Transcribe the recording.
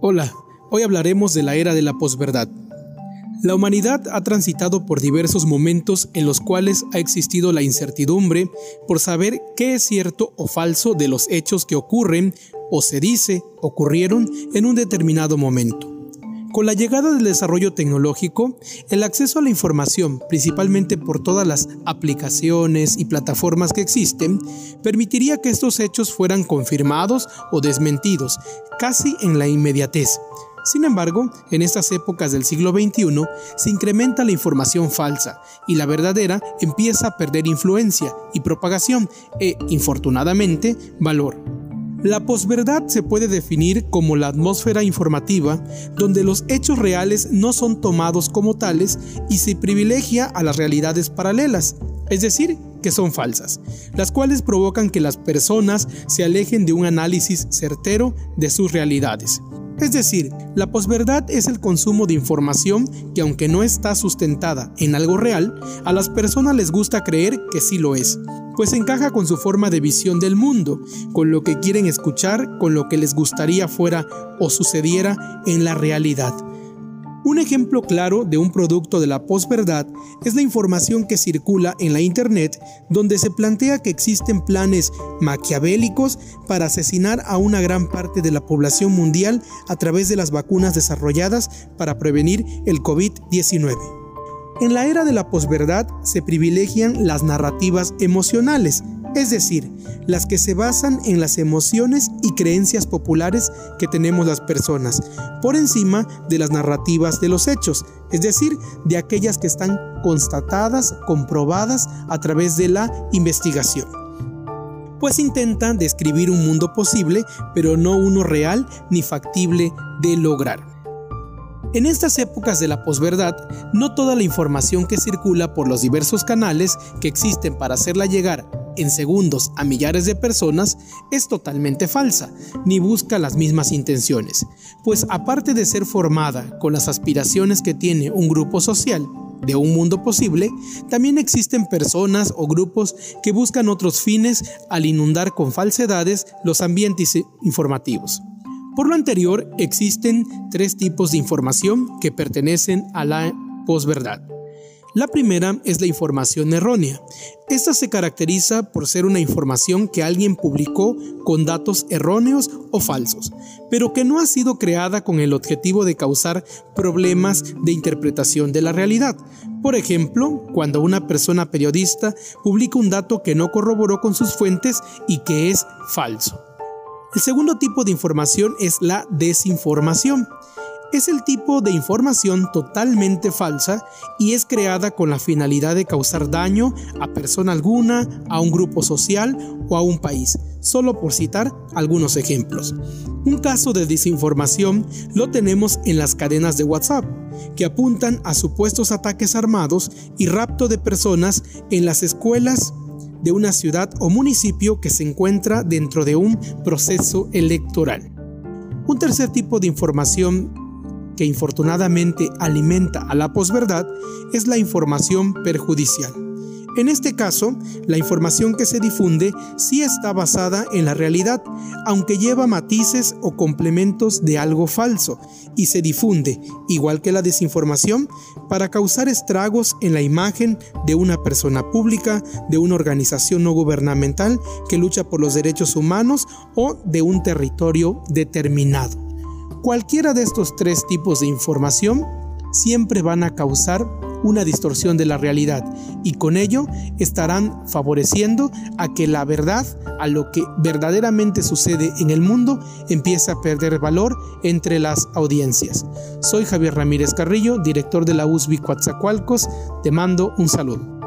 Hola, hoy hablaremos de la era de la posverdad. La humanidad ha transitado por diversos momentos en los cuales ha existido la incertidumbre por saber qué es cierto o falso de los hechos que ocurren o se dice ocurrieron en un determinado momento. Con la llegada del desarrollo tecnológico, el acceso a la información, principalmente por todas las aplicaciones y plataformas que existen, permitiría que estos hechos fueran confirmados o desmentidos, casi en la inmediatez. Sin embargo, en estas épocas del siglo XXI se incrementa la información falsa y la verdadera empieza a perder influencia y propagación e, infortunadamente, valor. La posverdad se puede definir como la atmósfera informativa donde los hechos reales no son tomados como tales y se privilegia a las realidades paralelas, es decir, que son falsas, las cuales provocan que las personas se alejen de un análisis certero de sus realidades. Es decir, la posverdad es el consumo de información que aunque no está sustentada en algo real, a las personas les gusta creer que sí lo es, pues encaja con su forma de visión del mundo, con lo que quieren escuchar, con lo que les gustaría fuera o sucediera en la realidad. Un ejemplo claro de un producto de la posverdad es la información que circula en la Internet donde se plantea que existen planes maquiavélicos para asesinar a una gran parte de la población mundial a través de las vacunas desarrolladas para prevenir el COVID-19. En la era de la posverdad se privilegian las narrativas emocionales, es decir, las que se basan en las emociones y creencias populares que tenemos las personas, por encima de las narrativas de los hechos, es decir, de aquellas que están constatadas, comprobadas a través de la investigación. Pues intentan describir un mundo posible, pero no uno real ni factible de lograr. En estas épocas de la posverdad, no toda la información que circula por los diversos canales que existen para hacerla llegar en segundos a millares de personas es totalmente falsa, ni busca las mismas intenciones, pues aparte de ser formada con las aspiraciones que tiene un grupo social, de un mundo posible, también existen personas o grupos que buscan otros fines al inundar con falsedades los ambientes informativos. Por lo anterior, existen tres tipos de información que pertenecen a la posverdad. La primera es la información errónea. Esta se caracteriza por ser una información que alguien publicó con datos erróneos o falsos, pero que no ha sido creada con el objetivo de causar problemas de interpretación de la realidad. Por ejemplo, cuando una persona periodista publica un dato que no corroboró con sus fuentes y que es falso. El segundo tipo de información es la desinformación. Es el tipo de información totalmente falsa y es creada con la finalidad de causar daño a persona alguna, a un grupo social o a un país, solo por citar algunos ejemplos. Un caso de desinformación lo tenemos en las cadenas de WhatsApp, que apuntan a supuestos ataques armados y rapto de personas en las escuelas, de una ciudad o municipio que se encuentra dentro de un proceso electoral. Un tercer tipo de información que infortunadamente alimenta a la posverdad es la información perjudicial. En este caso, la información que se difunde sí está basada en la realidad, aunque lleva matices o complementos de algo falso, y se difunde, igual que la desinformación, para causar estragos en la imagen de una persona pública, de una organización no gubernamental que lucha por los derechos humanos o de un territorio determinado. Cualquiera de estos tres tipos de información siempre van a causar una distorsión de la realidad y con ello estarán favoreciendo a que la verdad, a lo que verdaderamente sucede en el mundo, empiece a perder valor entre las audiencias. Soy Javier Ramírez Carrillo, director de la USB Coatzacoalcos, te mando un saludo.